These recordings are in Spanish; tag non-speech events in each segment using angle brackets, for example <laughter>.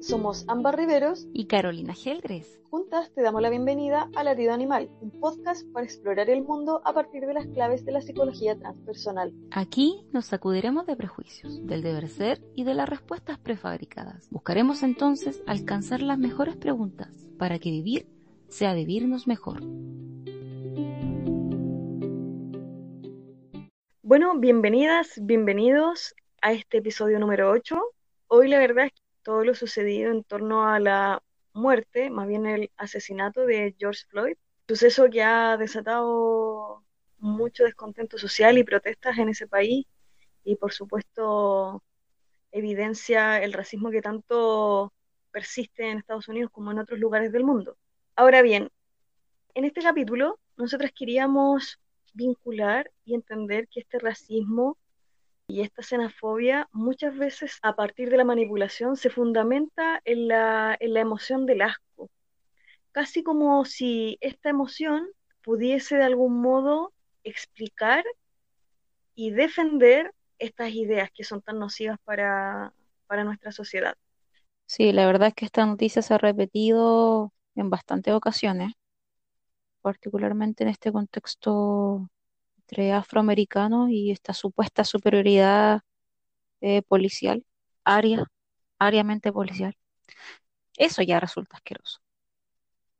somos Ámbar Riveros y Carolina Gelgres. Juntas te damos la bienvenida a Latido Animal, un podcast para explorar el mundo a partir de las claves de la psicología transpersonal. Aquí nos sacudiremos de prejuicios, del deber ser y de las respuestas prefabricadas. Buscaremos entonces alcanzar las mejores preguntas para que vivir sea vivirnos mejor. Bueno, bienvenidas, bienvenidos a este episodio número 8. Hoy la verdad es que todo lo sucedido en torno a la muerte, más bien el asesinato de George Floyd, suceso que ha desatado mucho descontento social y protestas en ese país y por supuesto evidencia el racismo que tanto persiste en Estados Unidos como en otros lugares del mundo. Ahora bien, en este capítulo nosotras queríamos vincular y entender que este racismo y esta xenofobia muchas veces a partir de la manipulación se fundamenta en la, en la emoción del asco, casi como si esta emoción pudiese de algún modo explicar y defender estas ideas que son tan nocivas para, para nuestra sociedad. Sí, la verdad es que esta noticia se ha repetido en bastantes ocasiones, particularmente en este contexto entre afroamericanos y esta supuesta superioridad eh, policial, área, policial. Eso ya resulta asqueroso,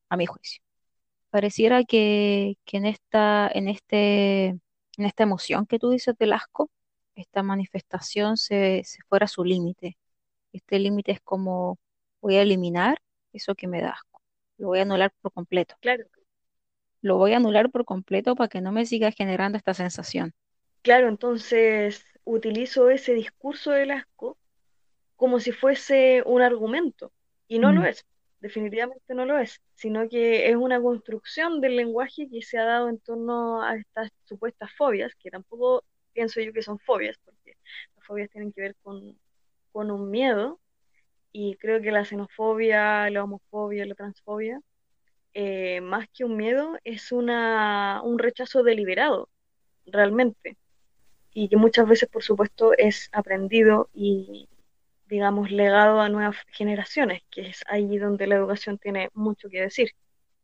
a mi juicio. Pareciera que, en esta, en este, en esta emoción que tú dices del asco, esta manifestación se, se fuera su límite. Este límite es como voy a eliminar eso que me da asco, lo voy a anular por completo. Claro, lo voy a anular por completo para que no me siga generando esta sensación. Claro, entonces utilizo ese discurso del asco como si fuese un argumento, y no lo Mm. es, definitivamente no lo es, sino que es una construcción del lenguaje que se ha dado en torno a estas supuestas fobias, que tampoco pienso yo que son fobias, porque las fobias tienen que ver con, con un miedo, y creo que la xenofobia, la homofobia, la transfobia eh, más que un miedo, es una, un rechazo deliberado, realmente, y que muchas veces, por supuesto, es aprendido y, digamos, legado a nuevas generaciones, que es ahí donde la educación tiene mucho que decir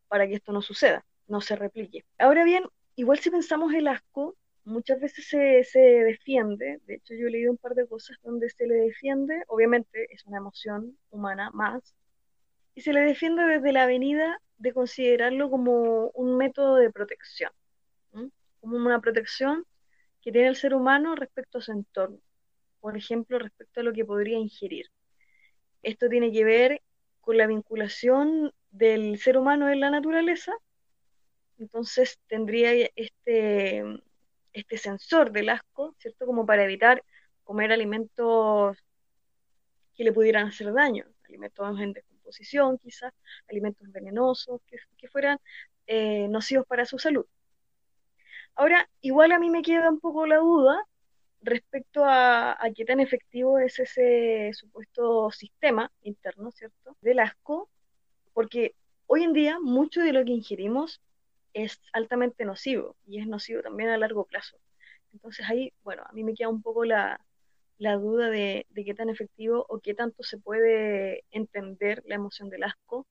para que esto no suceda, no se replique. Ahora bien, igual si pensamos el asco, muchas veces se, se defiende, de hecho yo he leído un par de cosas donde se le defiende, obviamente es una emoción humana más, y se le defiende desde la avenida de considerarlo como un método de protección, como una protección que tiene el ser humano respecto a su entorno, por ejemplo, respecto a lo que podría ingerir. Esto tiene que ver con la vinculación del ser humano en la naturaleza, entonces tendría este, este sensor del asco, ¿cierto? Como para evitar comer alimentos que le pudieran hacer daño, alimentos en quizás, alimentos venenosos que, fueran eh, nocivos para su salud. Ahora, igual a mí me queda un poco la duda respecto a, a qué tan efectivo es ese supuesto sistema interno, ¿cierto? Del asco, porque hoy en día mucho de lo que ingerimos es altamente nocivo y es nocivo también a largo plazo. Entonces ahí, bueno, a mí me queda un poco la, la duda de, de qué tan efectivo o qué tanto se puede entender la emoción del asco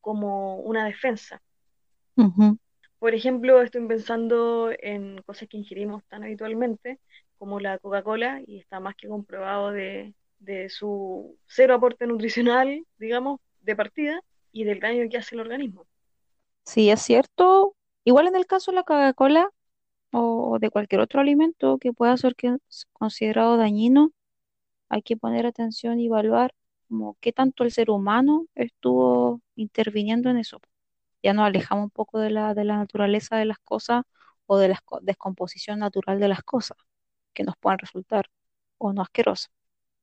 como una defensa. Por ejemplo, estoy pensando en cosas que ingerimos tan habitualmente como la Coca-Cola y está más que comprobado de, de su cero aporte nutricional, digamos, de partida y del daño que hace el organismo. Sí, es cierto. Igual en el caso de la Coca-Cola o de cualquier otro alimento que pueda ser considerado dañino, hay que poner atención y evaluar como qué tanto el ser humano estuvo interviniendo en eso. Ya nos alejamos un poco de la, de la naturaleza de las cosas o de la esco- descomposición natural de las cosas que nos puedan resultar o no asquerosas.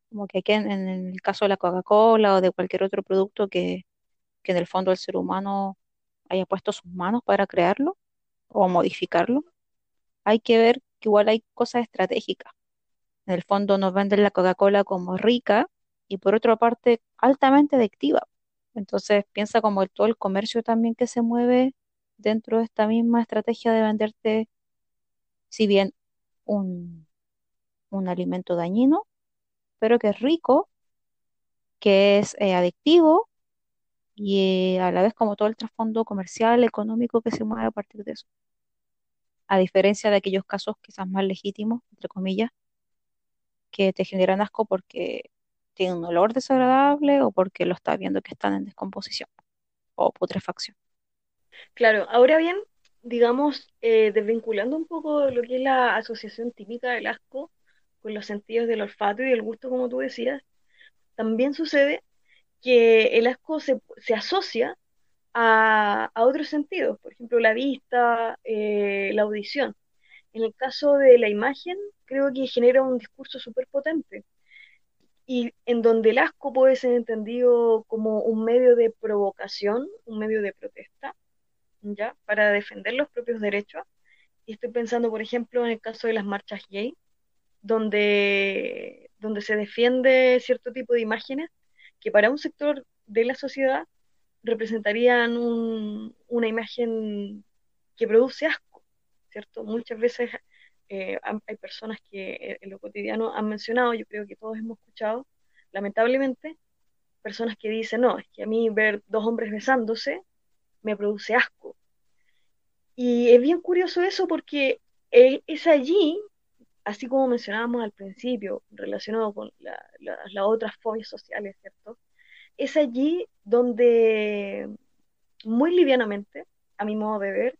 Como que aquí en, en el caso de la Coca-Cola o de cualquier otro producto que, que en el fondo el ser humano haya puesto sus manos para crearlo o modificarlo, hay que ver que igual hay cosas estratégicas. En el fondo nos venden la Coca-Cola como rica y por otra parte altamente adictiva. Entonces piensa como el- todo el comercio también que se mueve dentro de esta misma estrategia de venderte, si bien un, un alimento dañino, pero que es rico, que es eh, adictivo y eh, a la vez como todo el trasfondo comercial, económico que se mueve a partir de eso. A diferencia de aquellos casos quizás más legítimos, entre comillas, que te generan asco porque tienen un olor desagradable o porque lo estás viendo que están en descomposición o putrefacción. Claro, ahora bien, digamos, eh, desvinculando un poco lo que es la asociación típica del asco con los sentidos del olfato y del gusto, como tú decías, también sucede que el asco se, asocia a, otros sentidos, por ejemplo, la vista, eh, la audición. En el caso de la imagen, creo que genera un discurso súper potente y en donde el asco puede ser entendido como un medio de provocación, un medio de protesta, ¿ya? Para defender los propios derechos. Y estoy pensando, por ejemplo, en el caso de las marchas gay, donde, donde se defiende cierto tipo de imágenes que para un sector de la sociedad representarían una imagen que produce asco, ¿cierto? Muchas veces eh, hay personas que en lo cotidiano han mencionado, yo creo que todos hemos escuchado, lamentablemente, personas que dicen, no, es que a mí ver dos hombres besándose me produce asco. Y es bien curioso eso porque es allí, así como mencionábamos al principio, relacionado con las otras fobias sociales, ¿cierto? Es allí donde muy livianamente, a mi modo de ver,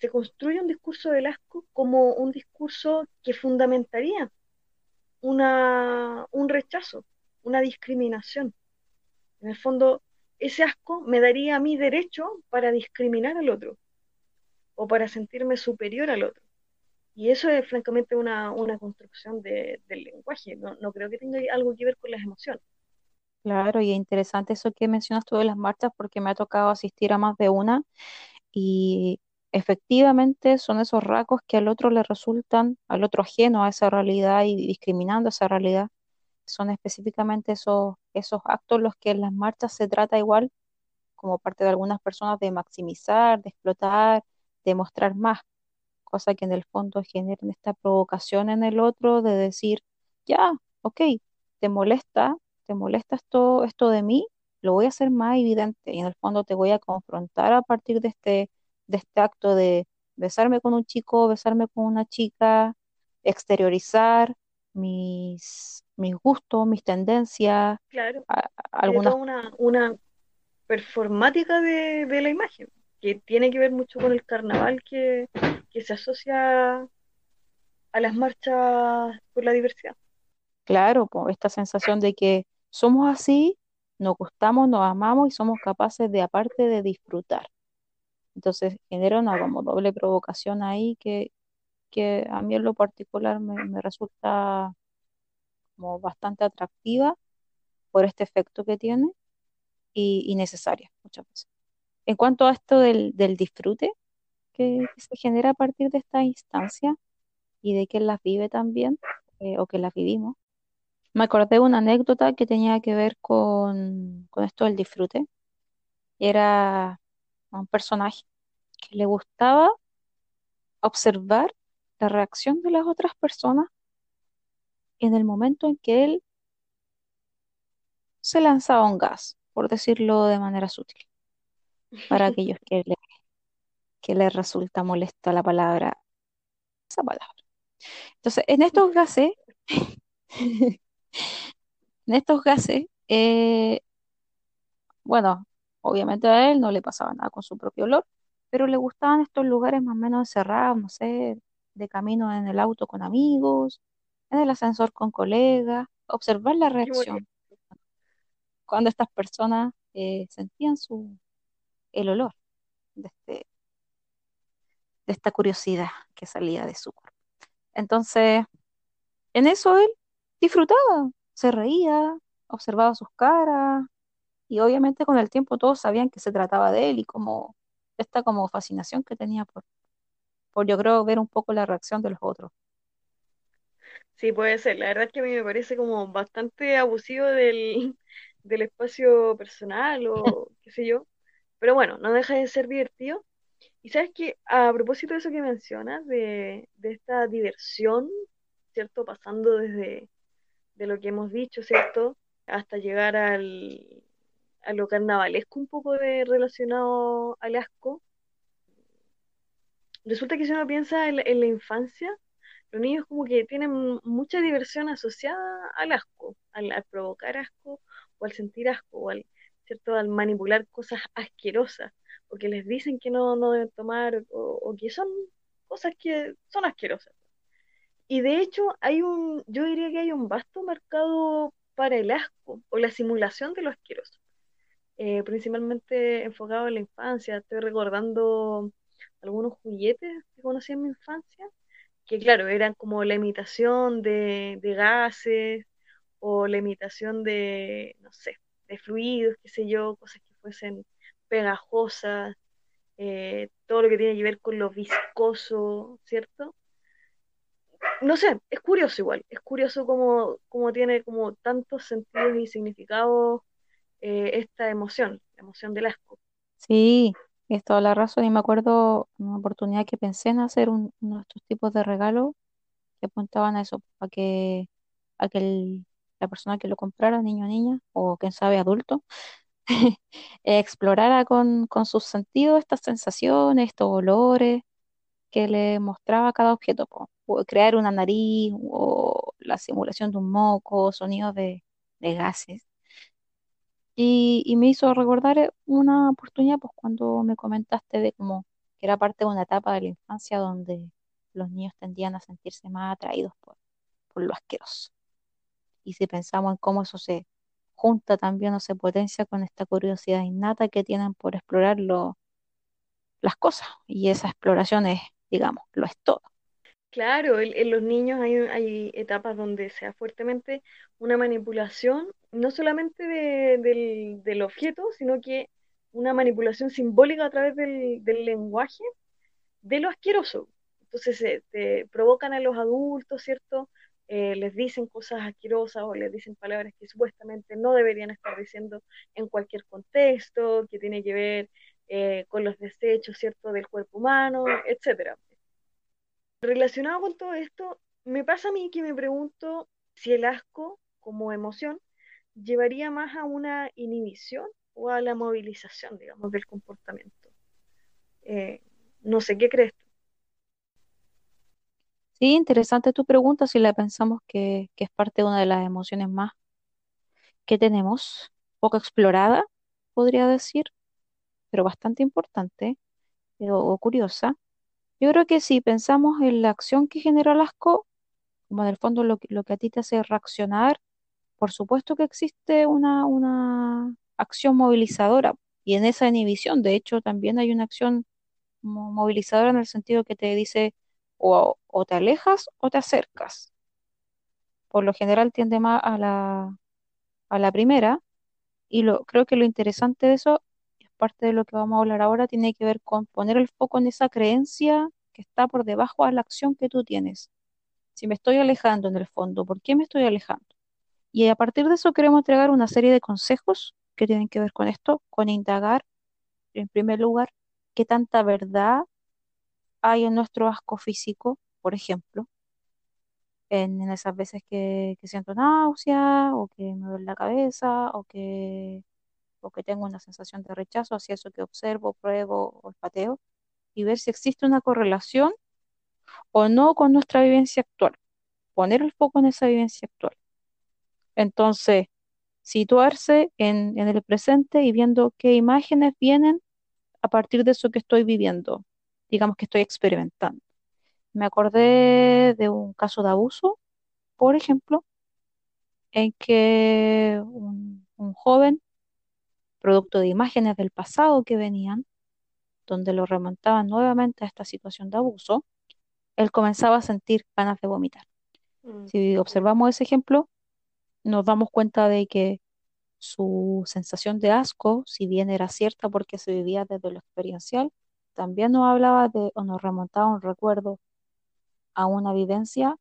se construye un discurso del asco como un discurso que fundamentaría una, un rechazo, una discriminación. En el fondo, ese asco me daría a mí derecho para discriminar al otro o para sentirme superior al otro. Y eso es francamente una, construcción del lenguaje. No, no, creo que tenga algo que ver con las emociones. Claro, y es interesante eso que mencionas tú de las marchas porque me ha tocado asistir a más de una y efectivamente son esos rasgos que al otro le resultan, al otro ajeno a esa realidad y discriminando esa realidad, son específicamente esos, esos actos los que en las marchas se trata igual como parte de algunas personas de maximizar, de explotar, de mostrar más, cosa que en el fondo generen esta provocación en el otro de decir, ya, ok, te molesta, te molesta esto, esto de mí, lo voy a hacer más evidente y en el fondo te voy a confrontar a partir de este de este acto de besarme con un chico, besarme con una chica, exteriorizar mis, mis gustos, mis tendencias. Claro, alguna una, una performática de, la imagen, que tiene que ver mucho con el carnaval que, que se asocia a las marchas por la diversidad. Claro, esta sensación de que somos así, nos gustamos, nos amamos y somos capaces de, aparte de disfrutar. Entonces genera una como doble provocación ahí que, que a mí en lo particular me, resulta como bastante atractiva por este efecto que tiene y, necesaria muchas veces. En cuanto a esto del, disfrute que, se genera a partir de esta instancia y de que las vive también eh, o que las vivimos, me acordé de una anécdota que tenía que ver con, con esto del disfrute. Era un personaje que le gustaba observar la reacción de las otras personas en el momento en que él se lanzaba un gas, por decirlo de manera sutil, para <laughs> aquellos que le, que les resulta molesta la palabra, esa palabra. Entonces, en estos <laughs> gases, en estos gases, eh, bueno, obviamente a él no le pasaba nada con su propio olor, pero le gustaban estos lugares más o menos encerrados, no sé, de camino en el auto con amigos, en el ascensor con colegas, observar la reacción cuando estas personas eh, sentían su, el olor de, este, de esta curiosidad que salía de su cuerpo. Entonces, en eso él disfrutaba, se reía, observaba sus caras y obviamente con el tiempo todos sabían que se trataba de él y como esta como fascinación que tenía por, por yo creo ver un poco la reacción de los otros. Sí, puede ser. La verdad es que a mí me parece como bastante abusivo del, <laughs> del espacio personal o qué sé yo. Pero bueno, no deja de ser divertido. Y sabes que a propósito de eso que mencionas, de, de esta diversión, ¿cierto? Pasando desde de lo que hemos dicho, ¿cierto? hasta llegar al, a lo carnavalesco un poco de relacionado al asco. Resulta que si uno piensa en, la- infancia, los niños como que tienen mucha diversión asociada al asco, al, al provocar asco o al sentir asco o al, ¿cierto? al manipular cosas asquerosas o que les dicen que no, no deben tomar o, o que son cosas que son asquerosas. Y de hecho hay un, yo diría que hay un vasto mercado para el asco o la simulación de lo asqueroso eh, principalmente enfocado en la infancia. Estoy recordando algunos juguetes que conocí en mi infancia, que claro, eran como la imitación de, de gases o la imitación de, no sé, de fluidos, qué sé yo, cosas que fuesen pegajosas, eh, todo lo que tiene que ver con lo viscoso, ¿cierto? No sé, es curioso igual, es curioso cómo, cómo tiene como tantos sentidos y significados eh, esta emoción, la emoción del asco. Sí, es toda la razón. Y me acuerdo una oportunidad que pensé en hacer un- uno de estos tipos de regalos que apuntaban a eso, a que, a que la persona que lo comprara, niño o niña, o quién sabe, adulto, <laughs> explorara con, con sus sentidos estas sensaciones, estos olores que le mostraba cada objeto, po. Crear una nariz o la simulación de un moco, sonidos de, de gases. Y, y me hizo recordar eh, una oportunidad, pues cuando me comentaste de cómo que era parte de una etapa de la infancia donde los niños tendían a sentirse más atraídos por, por lo asqueroso. Y si pensamos en cómo eso se junta también o se potencia con esta curiosidad innata que tienen por explorar lo- las cosas. Y esa exploración es, digamos, lo es todo. Claro, en, los niños hay, hay etapas donde se da fuertemente una manipulación, no solamente de- del, del objeto, sino que una manipulación simbólica a través del, del lenguaje de lo asqueroso. Entonces se te provocan a los adultos, ¿cierto? Eh, les dicen cosas asquerosas o les dicen palabras que supuestamente no deberían estar diciendo en cualquier contexto, que tiene que ver eh, con los desechos, ¿cierto?, del cuerpo humano, etcétera. Relacionado con todo esto, me pasa a mí que me pregunto si el asco como emoción llevaría más a una inhibición o a la movilización, digamos, del comportamiento. Eh, no sé, ¿qué crees tú? Sí, interesante tu pregunta, si la pensamos que, que es parte de una de las emociones más que tenemos, poco explorada, podría decir, pero bastante importante eh, o, curiosa. Yo creo que si pensamos en la acción que genera el asco, como en el fondo lo lo que a ti te hace reaccionar, por supuesto que existe una, una acción movilizadora y en esa inhibición, de hecho, también hay una acción mo- movilizadora en el sentido que te dice o, o te alejas o te acercas. Por lo general tiende más a la, a la primera y lo, creo que lo interesante de eso, es parte de lo que vamos a hablar ahora, tiene que ver con poner el foco en esa creencia que está por debajo de la acción que tú tienes. Si me estoy alejando en el fondo, ¿por qué me estoy alejando? Y a partir de eso queremos entregar una serie de consejos que tienen que ver con esto, con indagar, en primer lugar, qué tanta verdad hay en nuestro asco físico, por ejemplo, en, en esas veces que, que siento náusea o que me duele la cabeza o que, o que tengo una sensación de rechazo hacia eso que observo, pruebo, olfateo, y ver si existe una correlación o no con nuestra vivencia actual. Poner el foco en esa vivencia actual. Entonces, situarse en, en el presente y viendo qué imágenes vienen a partir de eso que estoy viviendo, digamos que estoy experimentando. Me acordé de un caso de abuso, por ejemplo, en que un, un joven, producto de imágenes del pasado que venían, donde lo remontaban nuevamente a esta situación de abuso, él comenzaba a sentir ganas de vomitar. Mm, Si observamos ese ejemplo, nos damos cuenta de que Su sensación de asco, si bien era cierta porque se vivía desde lo experiencial, también nos hablaba de o nos remontaba un recuerdo a una vivencia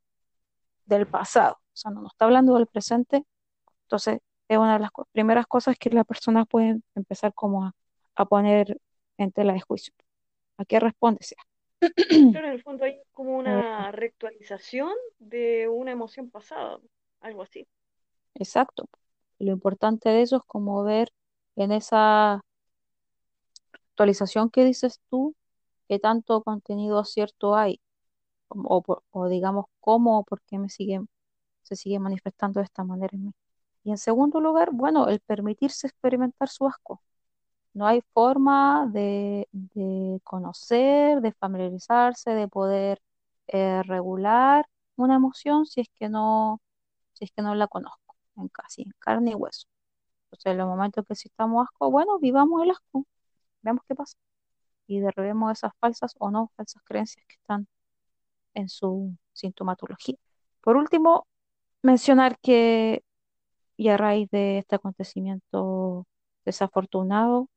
del pasado. O sea, no nos está hablando del presente. Entonces, es una de las co- primeras cosas que las personas pueden empezar como a, a poner en tela de juicio. ¿A qué responde? sea? <clears throat> Claro, en el fondo hay como una reactualización de una emoción pasada, algo así. exacto. Lo importante de eso es como ver en esa actualización que dices tú, qué tanto contenido cierto hay, o, digamos cómo o por qué me sigue, se sigue manifestando de esta manera en mí. Y en segundo lugar, bueno, el permitirse experimentar su asco. No hay forma de, de conocer, de familiarizarse, de poder eh, regular una emoción si es que no, si es que no la conozco en casi en carne y hueso. Entonces, en los momentos que sintamos asco, bueno, vivamos el asco, veamos qué pasa y derribemos esas falsas o no falsas creencias que están en su sintomatología. Por último, mencionar que, y a raíz de este acontecimiento desafortunado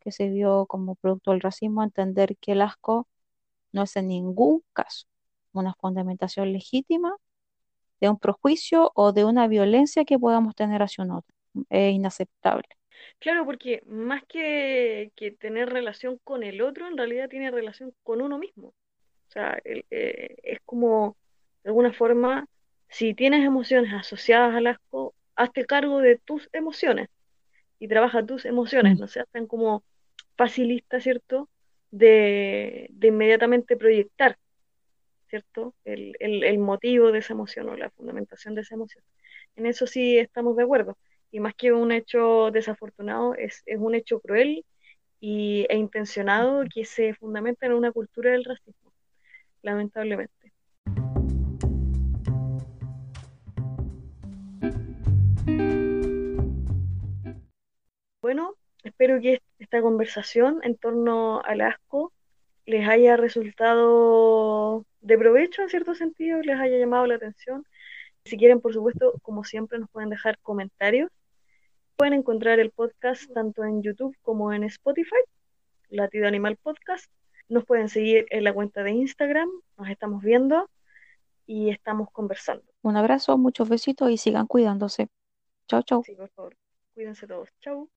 que se vio como producto del racismo, entender que el asco no es en ningún caso una fundamentación legítima de un prejuicio o de una violencia que podamos tener hacia un otro. Es inaceptable. Claro, porque más que, que tener relación con el otro, en realidad tiene relación con uno mismo. O sea, eh, es como, de alguna forma, si tienes emociones asociadas al asco, hazte cargo de tus emociones y trabaja tus emociones, Mm. no seas tan como facilista, ¿cierto? De, de inmediatamente proyectar, ¿cierto? El, el, el motivo de esa emoción o la fundamentación de esa emoción. En eso sí estamos de acuerdo. Y más que un hecho desafortunado, es, es un hecho cruel y, e intencionado que se fundamenta en una cultura del racismo, lamentablemente. Bueno, espero que esta conversación en torno al asco les haya resultado de provecho en cierto sentido, les haya llamado la atención. Si quieren, por supuesto, como siempre, nos pueden dejar comentarios. Pueden encontrar el podcast tanto en YouTube como en Spotify, Latido Animal Podcast. Nos pueden seguir en la cuenta de Instagram, nos estamos viendo y estamos conversando. Un abrazo, muchos besitos y sigan cuidándose. Chao, chao. Sí, por favor, cuídense todos. Chau.